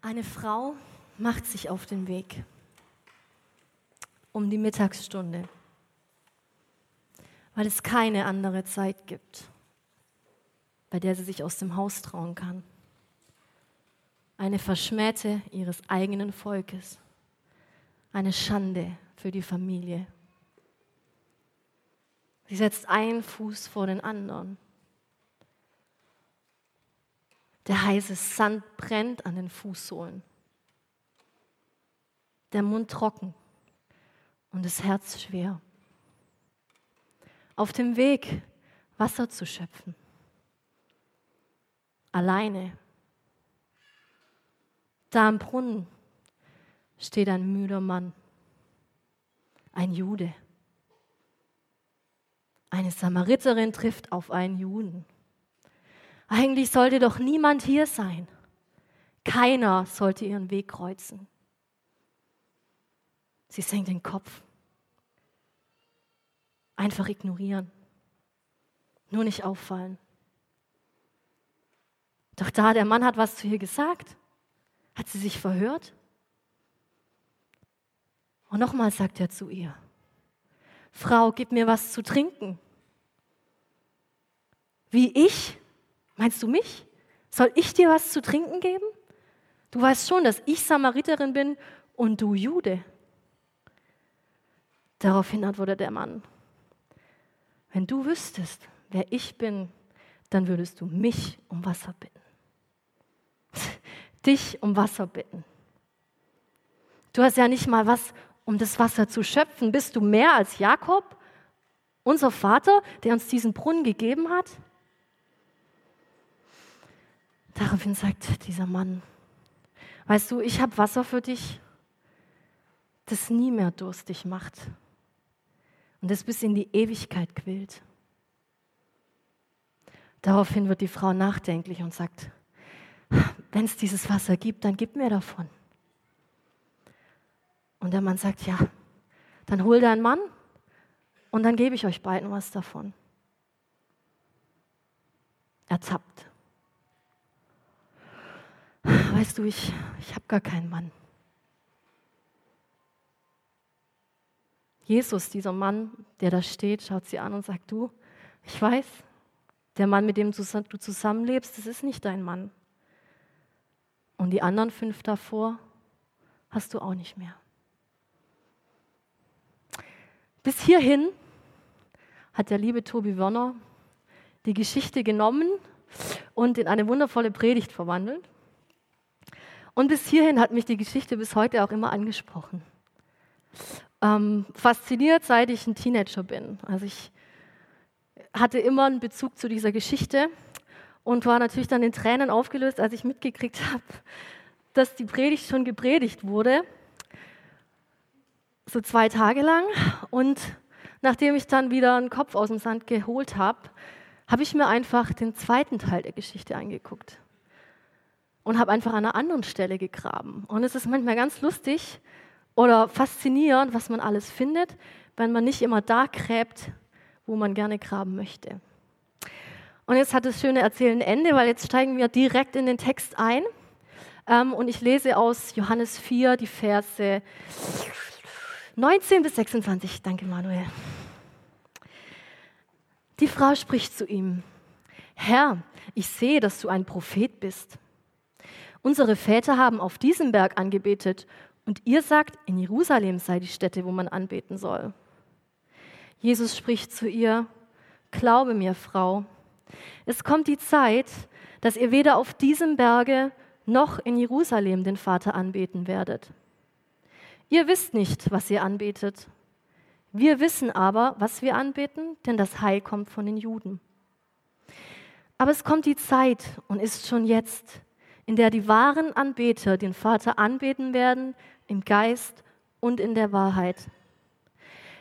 Eine Frau macht sich auf den Weg um die Mittagsstunde, weil es keine andere Zeit gibt, bei der sie sich aus dem Haus trauen kann. Eine Verschmähte ihres eigenen Volkes, eine Schande für die Familie. Sie setzt einen Fuß vor den anderen. Der heiße Sand brennt an den Fußsohlen. Der Mund trocken und das Herz schwer. Auf dem Weg, Wasser zu schöpfen. Alleine. Da am Brunnen steht ein müder Mann, ein Jude. Eine Samariterin trifft auf einen Juden. Eigentlich sollte doch niemand hier sein. Keiner sollte ihren Weg kreuzen. Sie senkt den Kopf. Einfach ignorieren. Nur nicht auffallen. Doch da, der Mann hat was zu ihr gesagt. Hat sie sich verhört? Und nochmal sagt er zu ihr, Frau, gib mir was zu trinken. Wie ich? Meinst du mich? Soll ich dir was zu trinken geben? Du weißt schon, dass ich Samariterin bin und du Jude. Daraufhin antwortet der Mann, wenn du wüsstest, wer ich bin, dann würdest du mich um Wasser bitten. Dich um Wasser bitten. Du hast ja nicht mal was, um das Wasser zu schöpfen. Bist du mehr als Jakob, unser Vater, der uns diesen Brunnen gegeben hat? Daraufhin sagt dieser Mann, weißt du, ich habe Wasser für dich, das nie mehr durstig macht und das bis in die Ewigkeit quillt. Daraufhin wird die Frau nachdenklich und sagt, wenn es dieses Wasser gibt, dann gib mir davon. Und der Mann sagt, ja, dann hol deinen Mann und dann gebe ich euch beiden was davon. Ertappt. Weißt du, ich, ich habe gar keinen Mann. Jesus, dieser Mann, der da steht, schaut sie an und sagt, du, ich weiß, der Mann, mit dem du zusammenlebst, das ist nicht dein Mann. Und die anderen fünf davor hast du auch nicht mehr. Bis hierhin hat der liebe Tobi Werner die Geschichte genommen und in eine wundervolle Predigt verwandelt. Und bis hierhin hat mich die Geschichte bis heute auch immer angesprochen ähm, fasziniert, seit ich ein Teenager bin. Also ich hatte immer einen Bezug zu dieser Geschichte und war natürlich dann in Tränen aufgelöst, als ich mitgekriegt habe, dass die Predigt schon gepredigt wurde, so zwei Tage lang. Und nachdem ich dann wieder einen Kopf aus dem Sand geholt habe, habe ich mir einfach den zweiten Teil der Geschichte angeguckt und habe einfach an einer anderen Stelle gegraben. Und es ist manchmal ganz lustig, oder faszinierend, was man alles findet, wenn man nicht immer da gräbt, wo man gerne graben möchte. Und jetzt hat das schöne Erzählen Ende, weil jetzt steigen wir direkt in den Text ein. Ähm, und ich lese aus Johannes 4 die Verse 19 bis 26. Danke, Manuel. Die Frau spricht zu ihm: Herr, ich sehe, dass du ein Prophet bist. Unsere Väter haben auf diesem Berg angebetet und ihr sagt, in Jerusalem sei die Stätte, wo man anbeten soll. Jesus spricht zu ihr, Glaube mir, Frau, es kommt die Zeit, dass ihr weder auf diesem Berge noch in Jerusalem den Vater anbeten werdet. Ihr wisst nicht, was ihr anbetet. Wir wissen aber, was wir anbeten, denn das Heil kommt von den Juden. Aber es kommt die Zeit und ist schon jetzt, in der die wahren Anbeter den Vater anbeten werden im Geist und in der Wahrheit.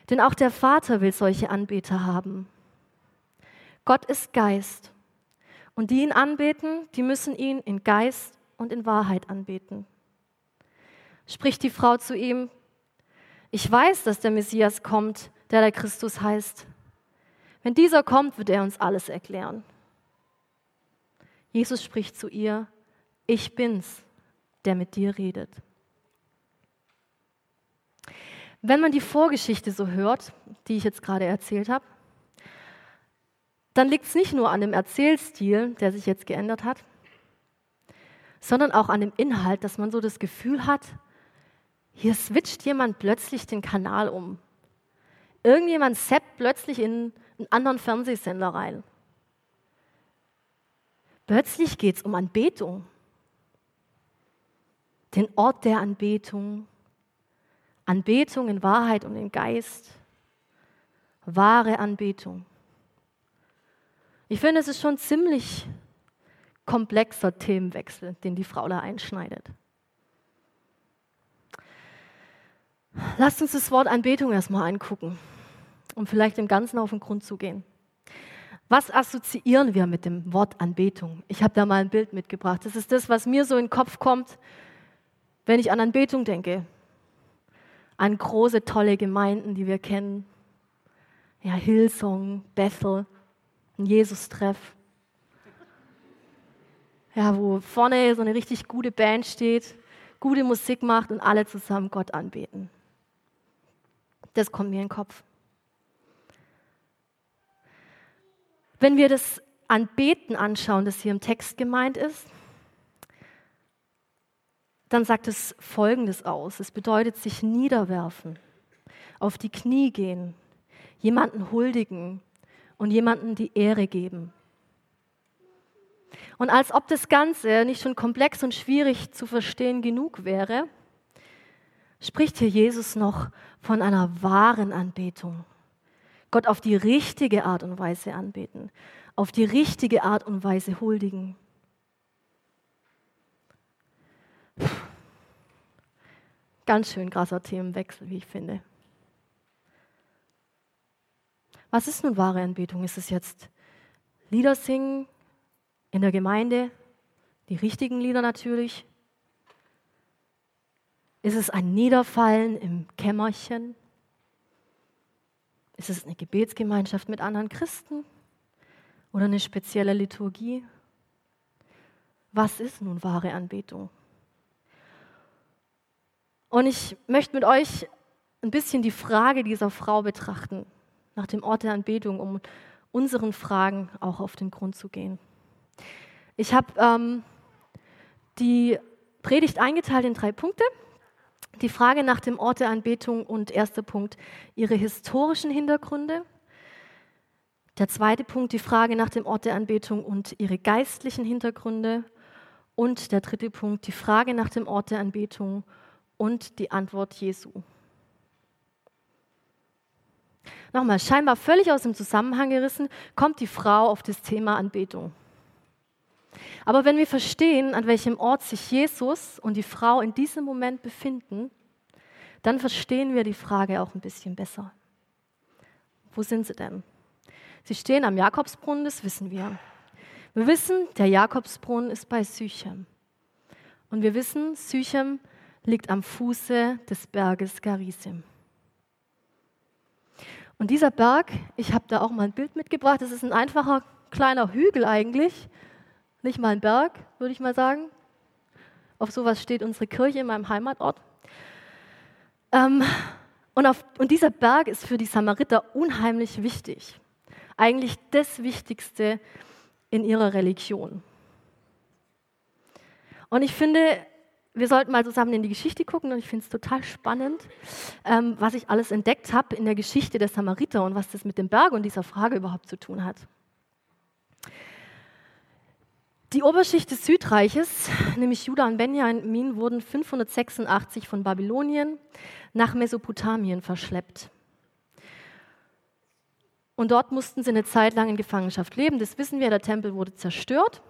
Denn auch der Vater will solche Anbeter haben. Gott ist Geist. Und die ihn anbeten, die müssen ihn in Geist und in Wahrheit anbeten. Spricht die Frau zu ihm, ich weiß, dass der Messias kommt, der der Christus heißt. Wenn dieser kommt, wird er uns alles erklären. Jesus spricht zu ihr, ich bin's, der mit dir redet. Wenn man die Vorgeschichte so hört, die ich jetzt gerade erzählt habe, dann liegt es nicht nur an dem Erzählstil, der sich jetzt geändert hat, sondern auch an dem Inhalt, dass man so das Gefühl hat, hier switcht jemand plötzlich den Kanal um. Irgendjemand zappt plötzlich in einen anderen Fernsehsender rein. Plötzlich geht es um Anbetung. Den Ort der Anbetung. Anbetung in Wahrheit und in Geist. Wahre Anbetung. Ich finde, es ist schon ziemlich komplexer Themenwechsel, den die Frau da einschneidet. Lasst uns das Wort Anbetung erstmal angucken, um vielleicht im Ganzen auf den Grund zu gehen. Was assoziieren wir mit dem Wort Anbetung? Ich habe da mal ein Bild mitgebracht. Das ist das, was mir so in den Kopf kommt, wenn ich an Anbetung denke. An große, tolle Gemeinden, die wir kennen. Ja, Hillsong, Bethel, ein Jesus-Treff. Ja, wo vorne so eine richtig gute Band steht, gute Musik macht und alle zusammen Gott anbeten. Das kommt mir in den Kopf. Wenn wir das Anbeten anschauen, das hier im Text gemeint ist, dann sagt es Folgendes aus. Es bedeutet sich niederwerfen, auf die Knie gehen, jemanden huldigen und jemanden die Ehre geben. Und als ob das Ganze nicht schon komplex und schwierig zu verstehen genug wäre, spricht hier Jesus noch von einer wahren Anbetung. Gott auf die richtige Art und Weise anbeten, auf die richtige Art und Weise huldigen. Ganz schön krasser Themenwechsel, wie ich finde. Was ist nun wahre Anbetung? Ist es jetzt Lieder singen in der Gemeinde, die richtigen Lieder natürlich? Ist es ein Niederfallen im Kämmerchen? Ist es eine Gebetsgemeinschaft mit anderen Christen oder eine spezielle Liturgie? Was ist nun wahre Anbetung? Und ich möchte mit euch ein bisschen die Frage dieser Frau betrachten, nach dem Ort der Anbetung, um unseren Fragen auch auf den Grund zu gehen. Ich habe ähm, die Predigt eingeteilt in drei Punkte. Die Frage nach dem Ort der Anbetung und erster Punkt ihre historischen Hintergründe. Der zweite Punkt die Frage nach dem Ort der Anbetung und ihre geistlichen Hintergründe. Und der dritte Punkt die Frage nach dem Ort der Anbetung und die Antwort Jesu. Nochmal, scheinbar völlig aus dem Zusammenhang gerissen, kommt die Frau auf das Thema Anbetung. Aber wenn wir verstehen, an welchem Ort sich Jesus und die Frau in diesem Moment befinden, dann verstehen wir die Frage auch ein bisschen besser. Wo sind sie denn? Sie stehen am Jakobsbrunnen, das wissen wir. Wir wissen, der Jakobsbrunnen ist bei Sychem. Und wir wissen, Sychem liegt am Fuße des Berges Garisim. Und dieser Berg, ich habe da auch mal ein Bild mitgebracht, das ist ein einfacher kleiner Hügel eigentlich, nicht mal ein Berg, würde ich mal sagen. Auf sowas steht unsere Kirche in meinem Heimatort. Ähm, und, auf, und dieser Berg ist für die Samariter unheimlich wichtig. Eigentlich das Wichtigste in ihrer Religion. Und ich finde, wir sollten mal zusammen in die Geschichte gucken und ich finde es total spannend, ähm, was ich alles entdeckt habe in der Geschichte der Samariter und was das mit dem Berg und dieser Frage überhaupt zu tun hat. Die Oberschicht des Südreiches, nämlich Juda und Benjamin, wurden 586 von Babylonien nach Mesopotamien verschleppt. Und dort mussten sie eine Zeit lang in Gefangenschaft leben. Das wissen wir, der Tempel wurde zerstört.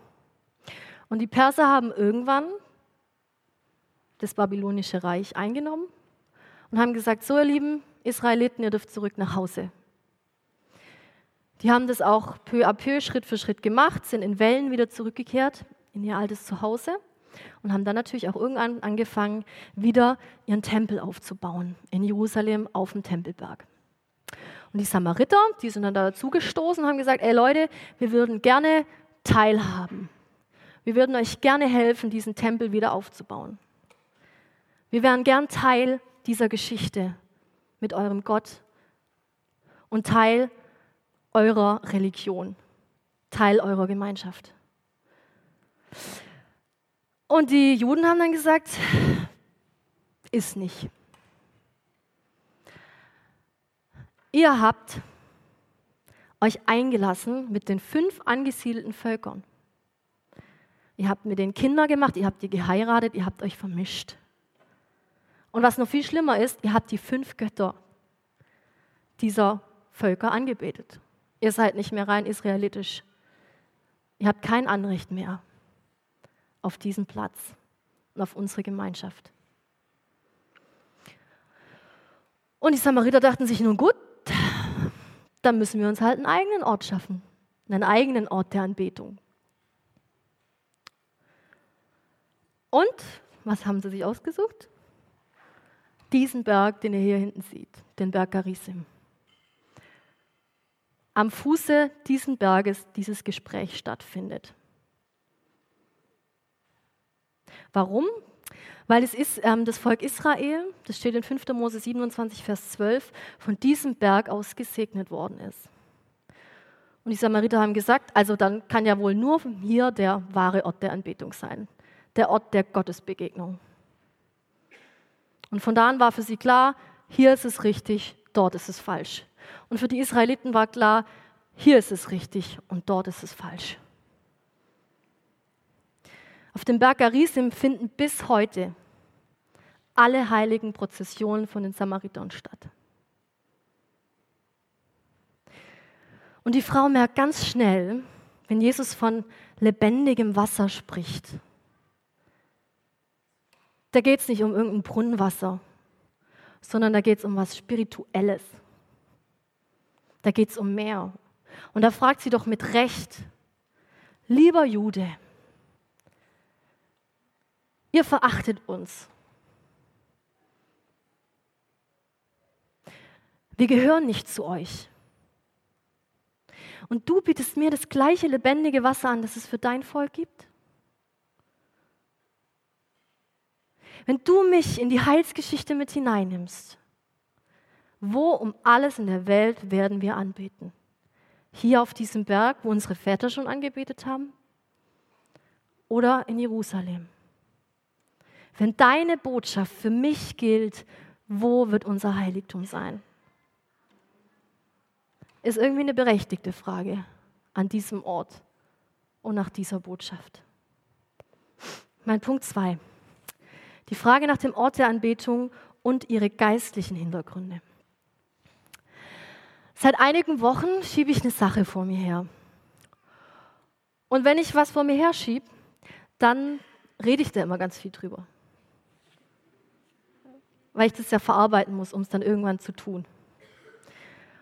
Und die Perser haben irgendwann das babylonische Reich eingenommen und haben gesagt, so ihr lieben Israeliten, ihr dürft zurück nach Hause. Die haben das auch peu à peu, Schritt für Schritt gemacht, sind in Wellen wieder zurückgekehrt in ihr altes Zuhause und haben dann natürlich auch irgendwann angefangen, wieder ihren Tempel aufzubauen in Jerusalem auf dem Tempelberg. Und die Samariter, die sind dann dazu gestoßen und haben gesagt, ey Leute, wir würden gerne teilhaben. Wir würden euch gerne helfen, diesen Tempel wieder aufzubauen. Wir wären gern Teil dieser Geschichte mit eurem Gott und Teil eurer Religion, Teil eurer Gemeinschaft. Und die Juden haben dann gesagt, ist nicht. Ihr habt euch eingelassen mit den fünf angesiedelten Völkern. Ihr habt mit den Kinder gemacht, ihr habt die geheiratet, ihr habt euch vermischt. Und was noch viel schlimmer ist, ihr habt die fünf Götter dieser Völker angebetet. Ihr seid nicht mehr rein israelitisch. Ihr habt kein Anrecht mehr auf diesen Platz und auf unsere Gemeinschaft. Und die Samariter dachten sich, nun gut, dann müssen wir uns halt einen eigenen Ort schaffen, einen eigenen Ort der Anbetung. Und was haben sie sich ausgesucht? Diesen Berg, den ihr hier hinten seht, den Berg Garisim. Am Fuße dieses Berges dieses Gespräch stattfindet. Warum? Weil es ist ähm, das Volk Israel, das steht in 5. Mose 27, Vers 12, von diesem Berg aus gesegnet worden ist. Und die Samariter haben gesagt, also dann kann ja wohl nur hier der wahre Ort der Anbetung sein, der Ort der Gottesbegegnung. Und von da an war für sie klar, hier ist es richtig, dort ist es falsch. Und für die Israeliten war klar, hier ist es richtig und dort ist es falsch. Auf dem Berg Garisim finden bis heute alle heiligen Prozessionen von den Samaritern statt. Und die Frau merkt ganz schnell, wenn Jesus von lebendigem Wasser spricht, da geht es nicht um irgendein Brunnenwasser, sondern da geht es um was Spirituelles. Da geht es um mehr. Und da fragt sie doch mit Recht, lieber Jude, Ihr verachtet uns. Wir gehören nicht zu euch. Und du bietest mir das gleiche lebendige Wasser an, das es für dein Volk gibt? Wenn du mich in die Heilsgeschichte mit hineinnimmst, wo um alles in der Welt werden wir anbeten? Hier auf diesem Berg, wo unsere Väter schon angebetet haben? Oder in Jerusalem? Wenn deine Botschaft für mich gilt, wo wird unser Heiligtum sein? Ist irgendwie eine berechtigte Frage an diesem Ort und nach dieser Botschaft. Mein Punkt 2. Die Frage nach dem Ort der Anbetung und ihre geistlichen Hintergründe. Seit einigen Wochen schiebe ich eine Sache vor mir her. Und wenn ich was vor mir her schiebe, dann rede ich da immer ganz viel drüber weil ich das ja verarbeiten muss, um es dann irgendwann zu tun.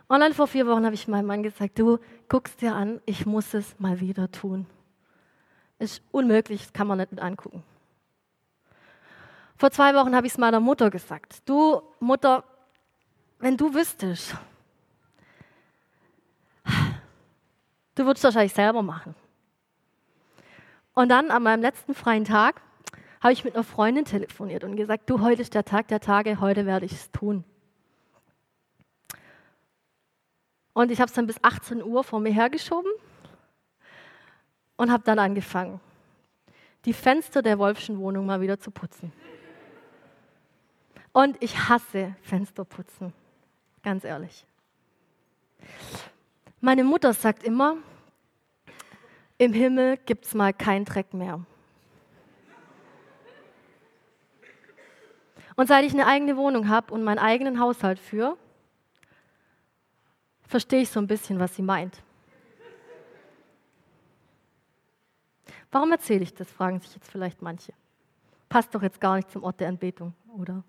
Und dann vor vier Wochen habe ich meinem Mann gesagt, du guckst dir an, ich muss es mal wieder tun. Ist unmöglich, das kann man nicht mit angucken. Vor zwei Wochen habe ich es meiner Mutter gesagt. Du, Mutter, wenn du wüsstest, du würdest es wahrscheinlich selber machen. Und dann an meinem letzten freien Tag habe ich mit einer Freundin telefoniert und gesagt, du, heute ist der Tag der Tage, heute werde ich es tun. Und ich habe es dann bis 18 Uhr vor mir hergeschoben und habe dann angefangen, die Fenster der Wolfschen Wohnung mal wieder zu putzen. Und ich hasse Fensterputzen, ganz ehrlich. Meine Mutter sagt immer, im Himmel gibt es mal keinen Dreck mehr. Und seit ich eine eigene Wohnung habe und meinen eigenen Haushalt führe, verstehe ich so ein bisschen, was sie meint. Warum erzähle ich das, fragen sich jetzt vielleicht manche. Passt doch jetzt gar nicht zum Ort der Anbetung, oder?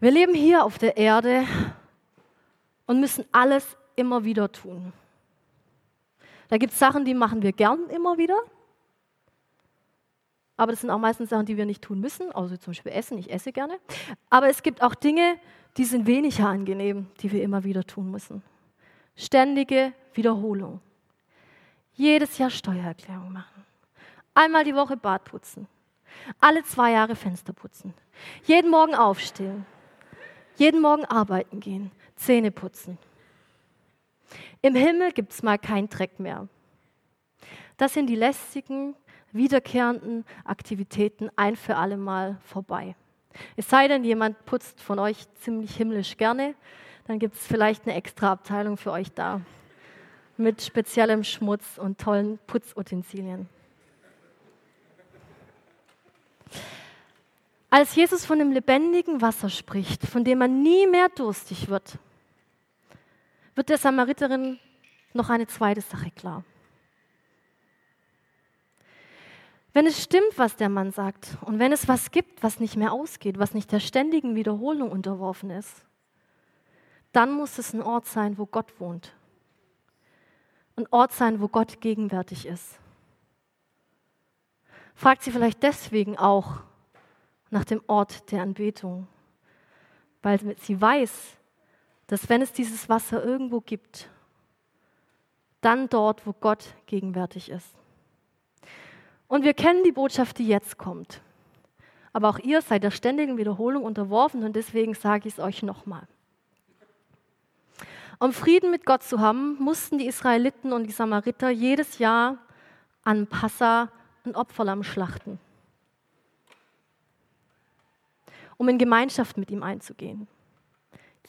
Wir leben hier auf der Erde und müssen alles immer wieder tun. Da gibt es Sachen, die machen wir gern immer wieder aber das sind auch meistens Sachen, die wir nicht tun müssen, also zum Beispiel Essen, ich esse gerne. Aber es gibt auch Dinge, die sind weniger angenehm, die wir immer wieder tun müssen. Ständige Wiederholung. Jedes Jahr Steuererklärung machen. Einmal die Woche Bad putzen. Alle zwei Jahre Fenster putzen. Jeden Morgen aufstehen. Jeden Morgen arbeiten gehen. Zähne putzen. Im Himmel gibt es mal keinen Dreck mehr. Das sind die lästigen, wiederkehrenden Aktivitäten ein für alle Mal vorbei. Es sei denn, jemand putzt von euch ziemlich himmlisch gerne, dann gibt es vielleicht eine extra Abteilung für euch da mit speziellem Schmutz und tollen Putzutensilien. Als Jesus von dem lebendigen Wasser spricht, von dem man nie mehr durstig wird, wird der Samariterin noch eine zweite Sache klar. Wenn es stimmt, was der Mann sagt, und wenn es was gibt, was nicht mehr ausgeht, was nicht der ständigen Wiederholung unterworfen ist, dann muss es ein Ort sein, wo Gott wohnt. Ein Ort sein, wo Gott gegenwärtig ist. Fragt sie vielleicht deswegen auch nach dem Ort der Anbetung, weil sie weiß, dass wenn es dieses Wasser irgendwo gibt, dann dort, wo Gott gegenwärtig ist. Und wir kennen die Botschaft, die jetzt kommt. Aber auch ihr seid der ständigen Wiederholung unterworfen und deswegen sage ich es euch nochmal. Um Frieden mit Gott zu haben, mussten die Israeliten und die Samariter jedes Jahr an Passa ein Opferlamm schlachten, um in Gemeinschaft mit ihm einzugehen.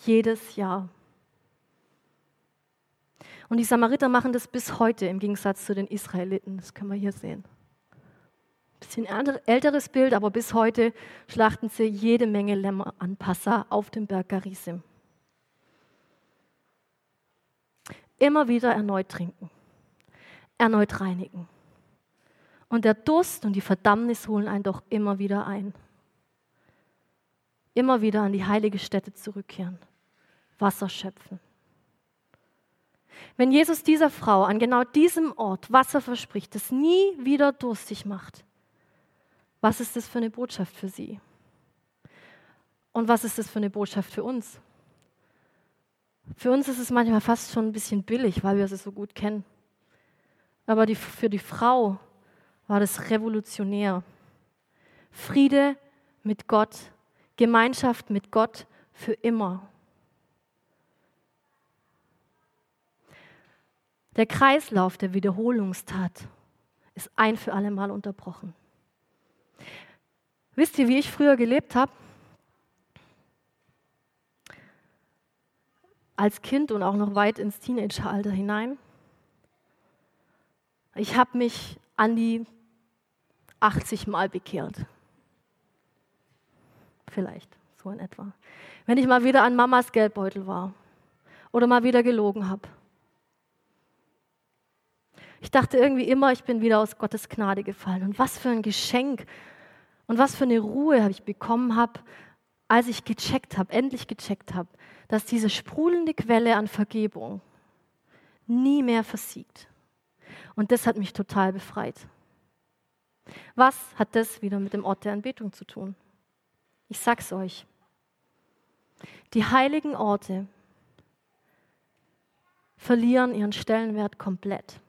Jedes Jahr. Und die Samariter machen das bis heute im Gegensatz zu den Israeliten. Das können wir hier sehen. Bisschen älteres Bild, aber bis heute schlachten sie jede Menge Lämmer an Passa auf dem Berg Garisim. Immer wieder erneut trinken, erneut reinigen. Und der Durst und die Verdammnis holen einen doch immer wieder ein. Immer wieder an die heilige Stätte zurückkehren, Wasser schöpfen. Wenn Jesus dieser Frau an genau diesem Ort Wasser verspricht, das nie wieder durstig macht, was ist das für eine Botschaft für sie? Und was ist das für eine Botschaft für uns? Für uns ist es manchmal fast schon ein bisschen billig, weil wir es so gut kennen. Aber die, für die Frau war das revolutionär. Friede mit Gott, Gemeinschaft mit Gott für immer. Der Kreislauf der Wiederholungstat ist ein für alle Mal unterbrochen. Wisst ihr, wie ich früher gelebt habe? Als Kind und auch noch weit ins Teenageralter hinein. Ich habe mich an die 80 Mal bekehrt. Vielleicht, so in etwa. Wenn ich mal wieder an Mamas Geldbeutel war oder mal wieder gelogen habe. Ich dachte irgendwie immer, ich bin wieder aus Gottes Gnade gefallen. Und was für ein Geschenk und was für eine Ruhe habe ich bekommen habe, als ich gecheckt habe, endlich gecheckt habe, dass diese sprudelnde Quelle an Vergebung nie mehr versiegt. Und das hat mich total befreit. Was hat das wieder mit dem Ort der Anbetung zu tun? Ich sag's euch. Die heiligen Orte verlieren ihren Stellenwert komplett.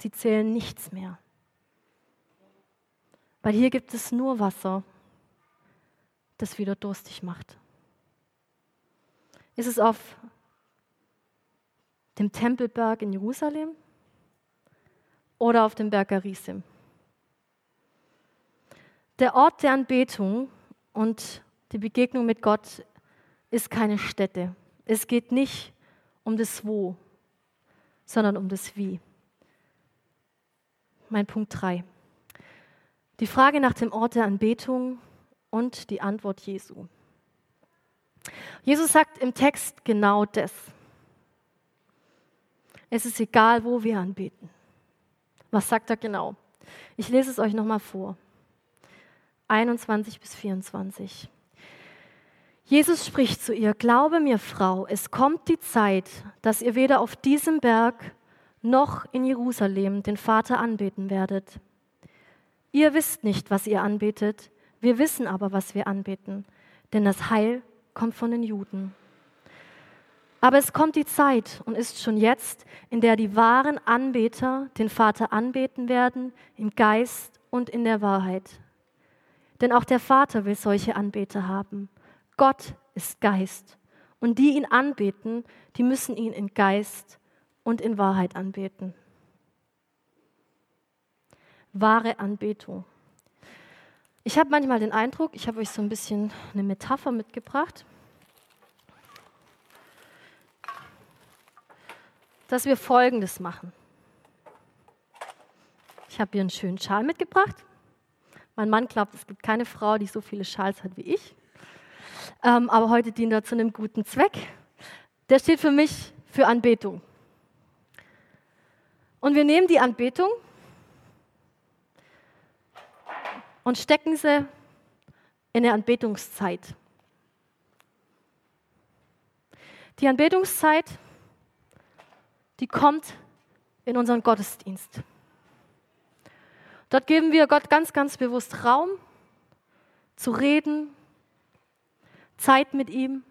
Sie zählen nichts mehr. Weil hier gibt es nur Wasser, das wieder durstig macht. Ist es auf dem Tempelberg in Jerusalem oder auf dem Berg Arisim? Der Ort der Anbetung und die Begegnung mit Gott ist keine Stätte. Es geht nicht um das Wo, sondern um das Wie. Mein Punkt 3. Die Frage nach dem Ort der Anbetung und die Antwort Jesu. Jesus sagt im Text genau das. Es ist egal, wo wir anbeten. Was sagt er genau? Ich lese es euch nochmal vor. 21 bis 24. Jesus spricht zu ihr, Glaube mir, Frau, es kommt die Zeit, dass ihr weder auf diesem Berg noch in Jerusalem den Vater anbeten werdet. Ihr wisst nicht, was ihr anbetet, wir wissen aber, was wir anbeten, denn das Heil kommt von den Juden. Aber es kommt die Zeit und ist schon jetzt, in der die wahren Anbeter den Vater anbeten werden, im Geist und in der Wahrheit. Denn auch der Vater will solche Anbeter haben. Gott ist Geist. Und die ihn anbeten, die müssen ihn in Geist und in Wahrheit anbeten. Wahre Anbetung. Ich habe manchmal den Eindruck, ich habe euch so ein bisschen eine Metapher mitgebracht, dass wir Folgendes machen. Ich habe hier einen schönen Schal mitgebracht. Mein Mann glaubt, es gibt keine Frau, die so viele Schals hat wie ich. Ähm, aber heute dient er zu einem guten Zweck. Der steht für mich für Anbetung. Und wir nehmen die Anbetung und stecken sie in eine Anbetungszeit. Die Anbetungszeit, die kommt in unseren Gottesdienst. Dort geben wir Gott ganz, ganz bewusst Raum zu reden, Zeit mit ihm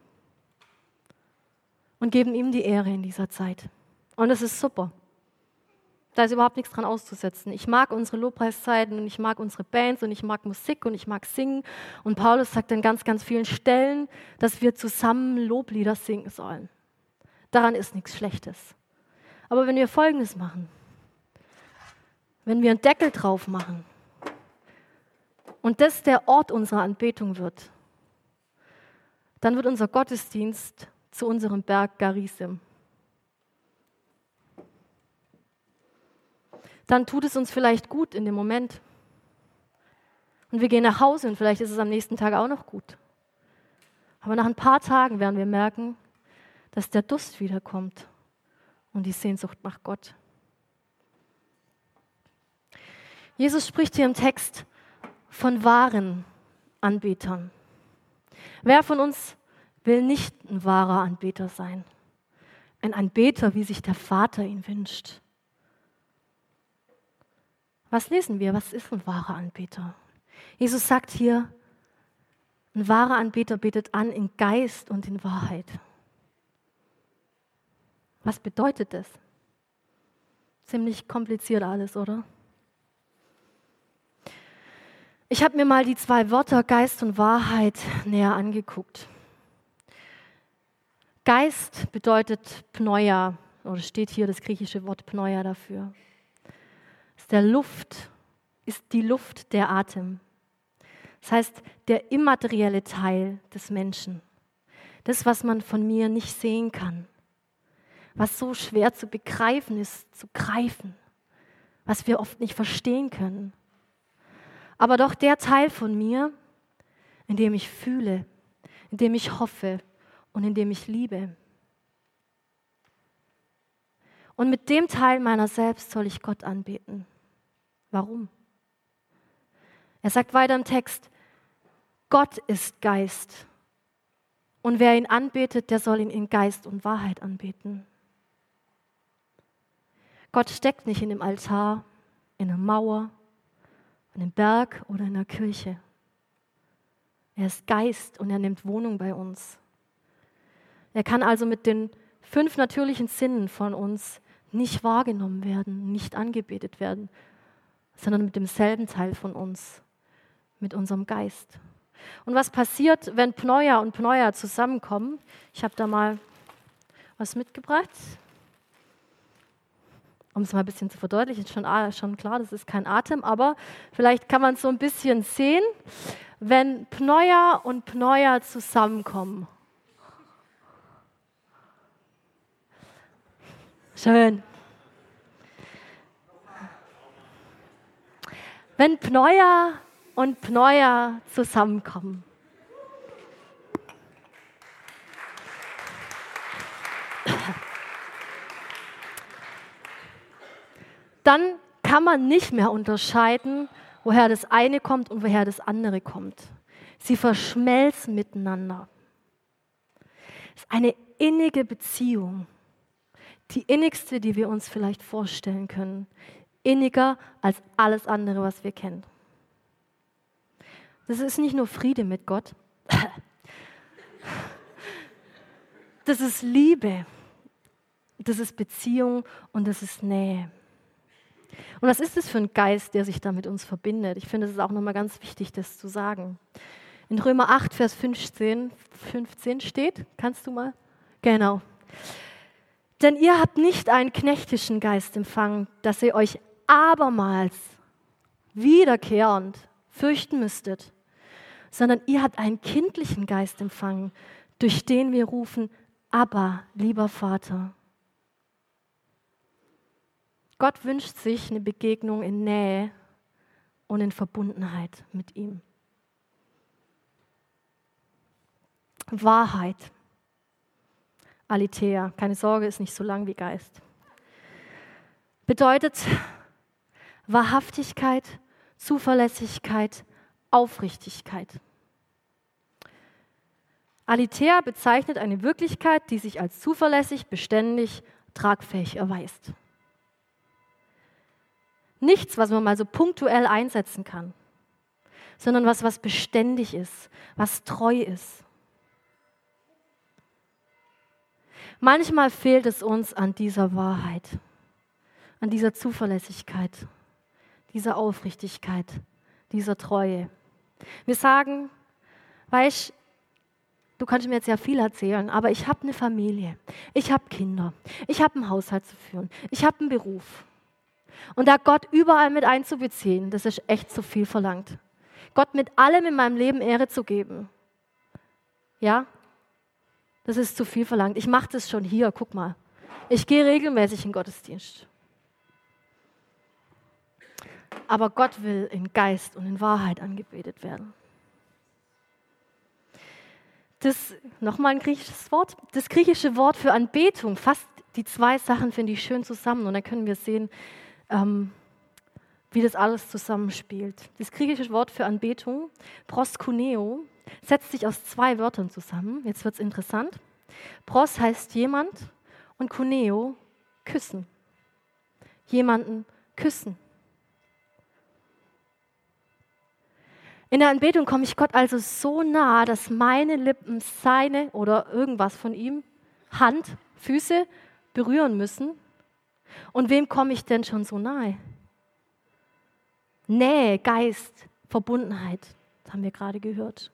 und geben ihm die Ehre in dieser Zeit. Und es ist super. Da ist überhaupt nichts dran auszusetzen. Ich mag unsere Lobpreiszeiten und ich mag unsere Bands und ich mag Musik und ich mag singen. Und Paulus sagt an ganz, ganz vielen Stellen, dass wir zusammen Loblieder singen sollen. Daran ist nichts Schlechtes. Aber wenn wir Folgendes machen, wenn wir einen Deckel drauf machen und das der Ort unserer Anbetung wird, dann wird unser Gottesdienst zu unserem Berg Garisim. Dann tut es uns vielleicht gut in dem Moment. Und wir gehen nach Hause und vielleicht ist es am nächsten Tag auch noch gut. Aber nach ein paar Tagen werden wir merken, dass der Durst wiederkommt und die Sehnsucht nach Gott. Jesus spricht hier im Text von wahren Anbetern. Wer von uns will nicht ein wahrer Anbeter sein? Ein Anbeter, wie sich der Vater ihn wünscht. Was lesen wir? Was ist ein wahrer Anbeter? Jesus sagt hier, ein wahrer Anbeter betet an in Geist und in Wahrheit. Was bedeutet das? Ziemlich kompliziert alles, oder? Ich habe mir mal die zwei Wörter Geist und Wahrheit näher angeguckt. Geist bedeutet Pneua, oder steht hier das griechische Wort Pneua dafür. Ist der Luft, ist die Luft der Atem. Das heißt, der immaterielle Teil des Menschen. Das, was man von mir nicht sehen kann. Was so schwer zu begreifen ist, zu greifen. Was wir oft nicht verstehen können aber doch der Teil von mir, in dem ich fühle, in dem ich hoffe und in dem ich liebe. Und mit dem Teil meiner selbst soll ich Gott anbeten. Warum? Er sagt weiter im Text, Gott ist Geist. Und wer ihn anbetet, der soll ihn in Geist und Wahrheit anbeten. Gott steckt nicht in dem Altar, in der Mauer, an einem Berg oder in der Kirche. Er ist Geist und er nimmt Wohnung bei uns. Er kann also mit den fünf natürlichen Sinnen von uns nicht wahrgenommen werden, nicht angebetet werden, sondern mit demselben Teil von uns, mit unserem Geist. Und was passiert, wenn Pneua und Pneua zusammenkommen? Ich habe da mal was mitgebracht um es mal ein bisschen zu verdeutlichen, schon, ah, schon klar, das ist kein Atem, aber vielleicht kann man es so ein bisschen sehen, wenn Pneua und Pneua zusammenkommen. Schön. Wenn Pneua und Pneua zusammenkommen. Dann kann man nicht mehr unterscheiden, woher das eine kommt und woher das andere kommt. Sie verschmelzen miteinander. Es ist eine innige Beziehung, die innigste, die wir uns vielleicht vorstellen können, inniger als alles andere, was wir kennen. Das ist nicht nur Friede mit Gott, das ist Liebe, das ist Beziehung und das ist Nähe. Und was ist es für ein Geist, der sich da mit uns verbindet? Ich finde, es ist auch nochmal ganz wichtig, das zu sagen. In Römer 8, Vers 15, 15 steht, kannst du mal? Genau. Denn ihr habt nicht einen knechtischen Geist empfangen, dass ihr euch abermals wiederkehrend fürchten müsstet, sondern ihr habt einen kindlichen Geist empfangen, durch den wir rufen, aber lieber Vater. Gott wünscht sich eine Begegnung in Nähe und in Verbundenheit mit ihm. Wahrheit. Aletheia, keine Sorge, ist nicht so lang wie Geist. Bedeutet Wahrhaftigkeit, Zuverlässigkeit, Aufrichtigkeit. Aletheia bezeichnet eine Wirklichkeit, die sich als zuverlässig, beständig, tragfähig erweist. Nichts, was man mal so punktuell einsetzen kann, sondern was, was beständig ist, was treu ist. Manchmal fehlt es uns an dieser Wahrheit, an dieser Zuverlässigkeit, dieser Aufrichtigkeit, dieser Treue. Wir sagen, weißt du kannst mir jetzt ja viel erzählen, aber ich habe eine Familie, ich habe Kinder, ich habe einen Haushalt zu führen, ich habe einen Beruf. Und da Gott überall mit einzubeziehen, das ist echt zu viel verlangt. Gott mit allem in meinem Leben Ehre zu geben. Ja, das ist zu viel verlangt. Ich mache das schon hier, guck mal. Ich gehe regelmäßig in Gottesdienst. Aber Gott will in Geist und in Wahrheit angebetet werden. Das, nochmal ein griechisches Wort. Das griechische Wort für Anbetung fasst die zwei Sachen, finde ich, schön zusammen. Und dann können wir sehen, ähm, wie das alles zusammenspielt. Das griechische Wort für Anbetung, proskuneo, setzt sich aus zwei Wörtern zusammen. Jetzt wird es interessant. Pros heißt jemand und kuneo küssen. Jemanden küssen. In der Anbetung komme ich Gott also so nah, dass meine Lippen seine oder irgendwas von ihm, Hand, Füße berühren müssen. Und wem komme ich denn schon so nahe? Nähe, Geist, Verbundenheit, das haben wir gerade gehört.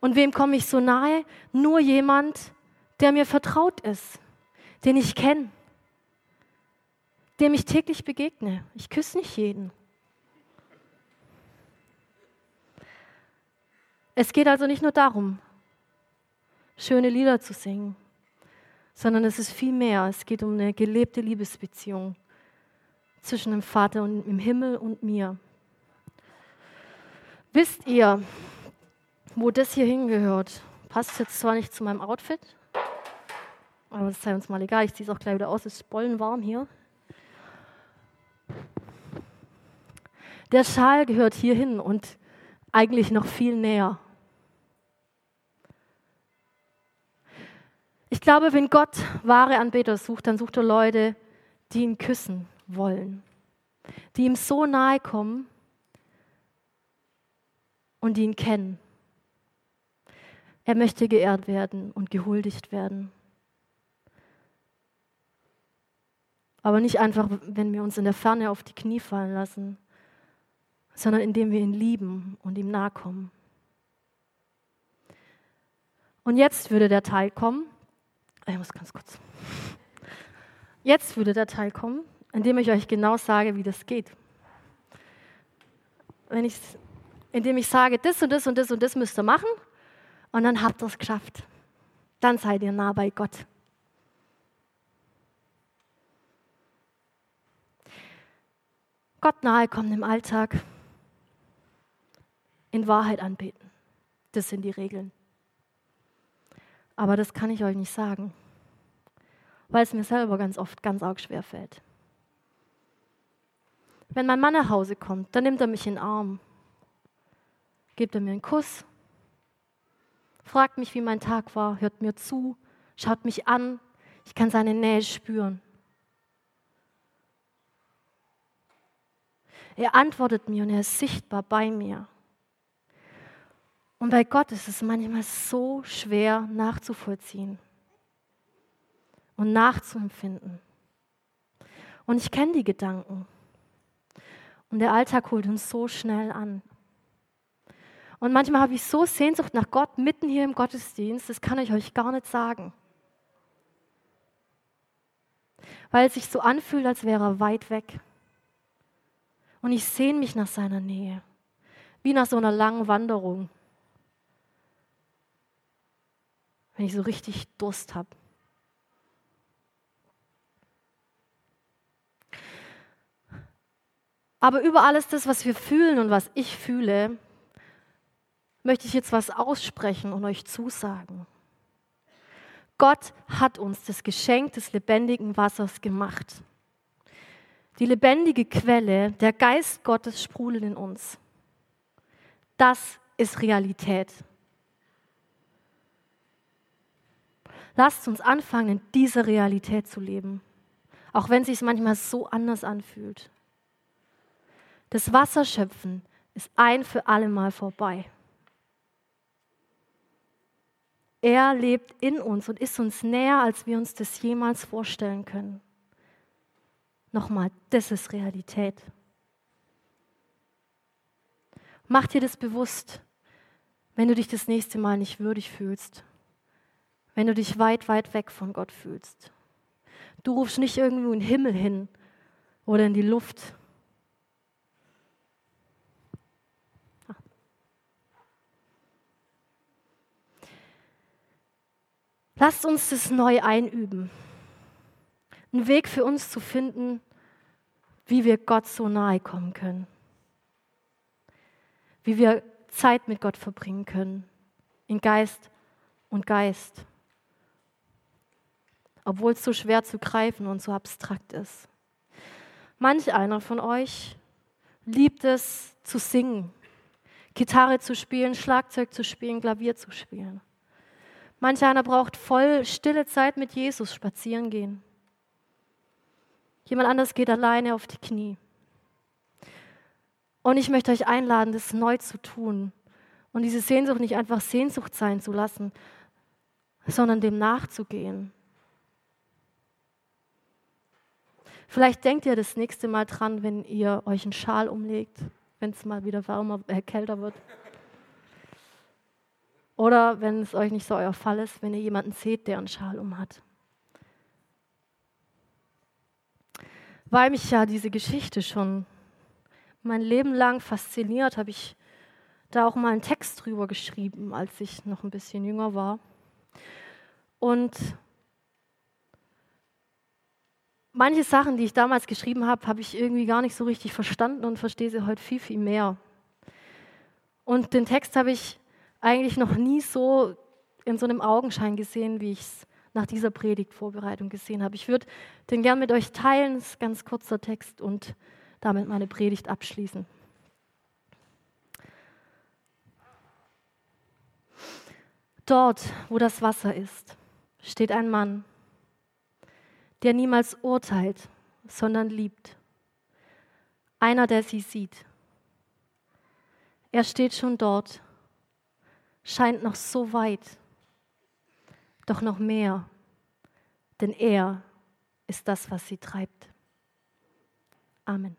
Und wem komme ich so nahe? Nur jemand, der mir vertraut ist, den ich kenne, dem ich täglich begegne. Ich küsse nicht jeden. Es geht also nicht nur darum, schöne Lieder zu singen, sondern es ist viel mehr. Es geht um eine gelebte Liebesbeziehung zwischen dem Vater und im Himmel und mir. Wisst ihr, wo das hier hingehört? Passt jetzt zwar nicht zu meinem Outfit, aber das sei uns mal egal. Ich ziehe es auch gleich wieder aus. Es ist bollenwarm hier. Der Schal gehört hier hin und eigentlich noch viel näher. Ich glaube, wenn Gott wahre Anbeter sucht, dann sucht er Leute, die ihn küssen wollen, die ihm so nahe kommen und die ihn kennen. Er möchte geehrt werden und gehuldigt werden. Aber nicht einfach, wenn wir uns in der Ferne auf die Knie fallen lassen, sondern indem wir ihn lieben und ihm nahe kommen. Und jetzt würde der Teil kommen, ich muss ganz kurz. Jetzt würde der Teil kommen, in dem ich euch genau sage, wie das geht. Wenn ich, indem ich sage, das und das und das und das müsst ihr machen und dann habt ihr es geschafft. Dann seid ihr nah bei Gott. Gott nahe kommen im Alltag, in Wahrheit anbeten. Das sind die Regeln. Aber das kann ich euch nicht sagen, weil es mir selber ganz oft ganz arg schwer fällt. Wenn mein Mann nach Hause kommt, dann nimmt er mich in den Arm, gibt er mir einen Kuss, fragt mich, wie mein Tag war, hört mir zu, schaut mich an, ich kann seine Nähe spüren. Er antwortet mir und er ist sichtbar bei mir. Und bei Gott ist es manchmal so schwer nachzuvollziehen und nachzuempfinden. Und ich kenne die Gedanken. Und der Alltag holt uns so schnell an. Und manchmal habe ich so Sehnsucht nach Gott mitten hier im Gottesdienst, das kann ich euch gar nicht sagen. Weil es sich so anfühlt, als wäre er weit weg. Und ich sehne mich nach seiner Nähe, wie nach so einer langen Wanderung, wenn ich so richtig Durst habe. Aber über alles das, was wir fühlen und was ich fühle, möchte ich jetzt was aussprechen und euch zusagen. Gott hat uns das Geschenk des lebendigen Wassers gemacht. Die lebendige Quelle, der Geist Gottes sprudelt in uns. Das ist Realität. Lasst uns anfangen, in dieser Realität zu leben, auch wenn es sich manchmal so anders anfühlt. Das Wasserschöpfen ist ein für alle Mal vorbei. Er lebt in uns und ist uns näher, als wir uns das jemals vorstellen können. Nochmal, das ist Realität. Mach dir das bewusst, wenn du dich das nächste Mal nicht würdig fühlst, wenn du dich weit, weit weg von Gott fühlst. Du rufst nicht irgendwo in den Himmel hin oder in die Luft. Lasst uns das neu einüben. Einen Weg für uns zu finden, wie wir Gott so nahe kommen können. Wie wir Zeit mit Gott verbringen können. In Geist und Geist. Obwohl es so schwer zu greifen und so abstrakt ist. Manch einer von euch liebt es zu singen, Gitarre zu spielen, Schlagzeug zu spielen, Klavier zu spielen. Manch einer braucht voll stille Zeit mit Jesus spazieren gehen. Jemand anders geht alleine auf die Knie. Und ich möchte euch einladen, das neu zu tun und diese Sehnsucht nicht einfach Sehnsucht sein zu lassen, sondern dem nachzugehen. Vielleicht denkt ihr das nächste Mal dran, wenn ihr euch einen Schal umlegt, wenn es mal wieder wärmer, äh, kälter wird. Oder wenn es euch nicht so euer Fall ist, wenn ihr jemanden seht, der einen Schal um hat. Weil mich ja diese Geschichte schon mein Leben lang fasziniert, habe ich da auch mal einen Text drüber geschrieben, als ich noch ein bisschen jünger war. Und manche Sachen, die ich damals geschrieben habe, habe ich irgendwie gar nicht so richtig verstanden und verstehe sie heute viel, viel mehr. Und den Text habe ich eigentlich noch nie so in so einem Augenschein gesehen, wie ich es nach dieser Predigtvorbereitung gesehen habe. Ich würde den gern mit euch teilen, das ist ein ganz kurzer Text und damit meine Predigt abschließen. Dort, wo das Wasser ist, steht ein Mann, der niemals urteilt, sondern liebt. Einer, der sie sieht. Er steht schon dort scheint noch so weit, doch noch mehr, denn er ist das, was sie treibt. Amen.